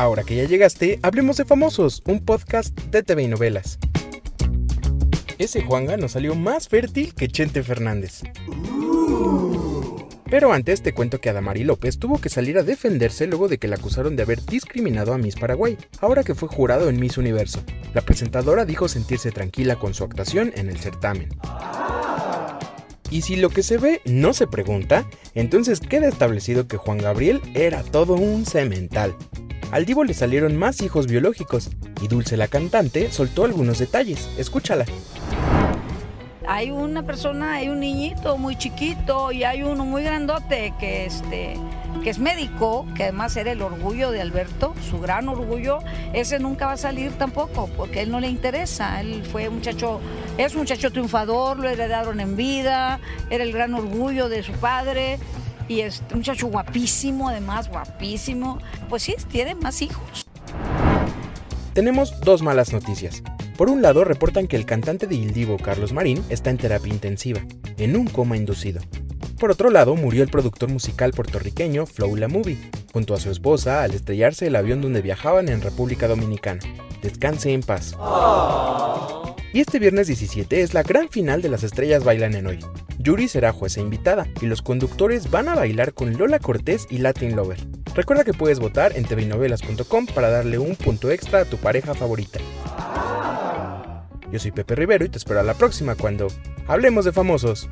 Ahora que ya llegaste, hablemos de Famosos, un podcast de TV y novelas. Ese Juanga nos salió más fértil que Chente Fernández. Pero antes te cuento que Adamari López tuvo que salir a defenderse luego de que la acusaron de haber discriminado a Miss Paraguay, ahora que fue jurado en Miss Universo. La presentadora dijo sentirse tranquila con su actuación en el certamen. Y si lo que se ve no se pregunta, entonces queda establecido que Juan Gabriel era todo un cemental. Al Divo le salieron más hijos biológicos y Dulce la cantante soltó algunos detalles. Escúchala. Hay una persona, hay un niñito muy chiquito y hay uno muy grandote que este que es médico, que además era el orgullo de Alberto, su gran orgullo, ese nunca va a salir tampoco, porque él no le interesa. Él fue muchacho, es un muchacho triunfador, lo heredaron en vida, era el gran orgullo de su padre y es un muchacho guapísimo, además guapísimo. Pues sí, tiene más hijos. Tenemos dos malas noticias. Por un lado, reportan que el cantante de Ildivo, Carlos Marín, está en terapia intensiva, en un coma inducido. Por otro lado, murió el productor musical puertorriqueño Flow La Movie, junto a su esposa al estrellarse el avión donde viajaban en República Dominicana. Descanse en paz. Y este viernes 17 es la gran final de Las Estrellas Bailan en Hoy. Yuri será jueza invitada y los conductores van a bailar con Lola Cortés y Latin Lover. Recuerda que puedes votar en tvnovelas.com para darle un punto extra a tu pareja favorita. Yo soy Pepe Rivero y te espero a la próxima cuando hablemos de famosos.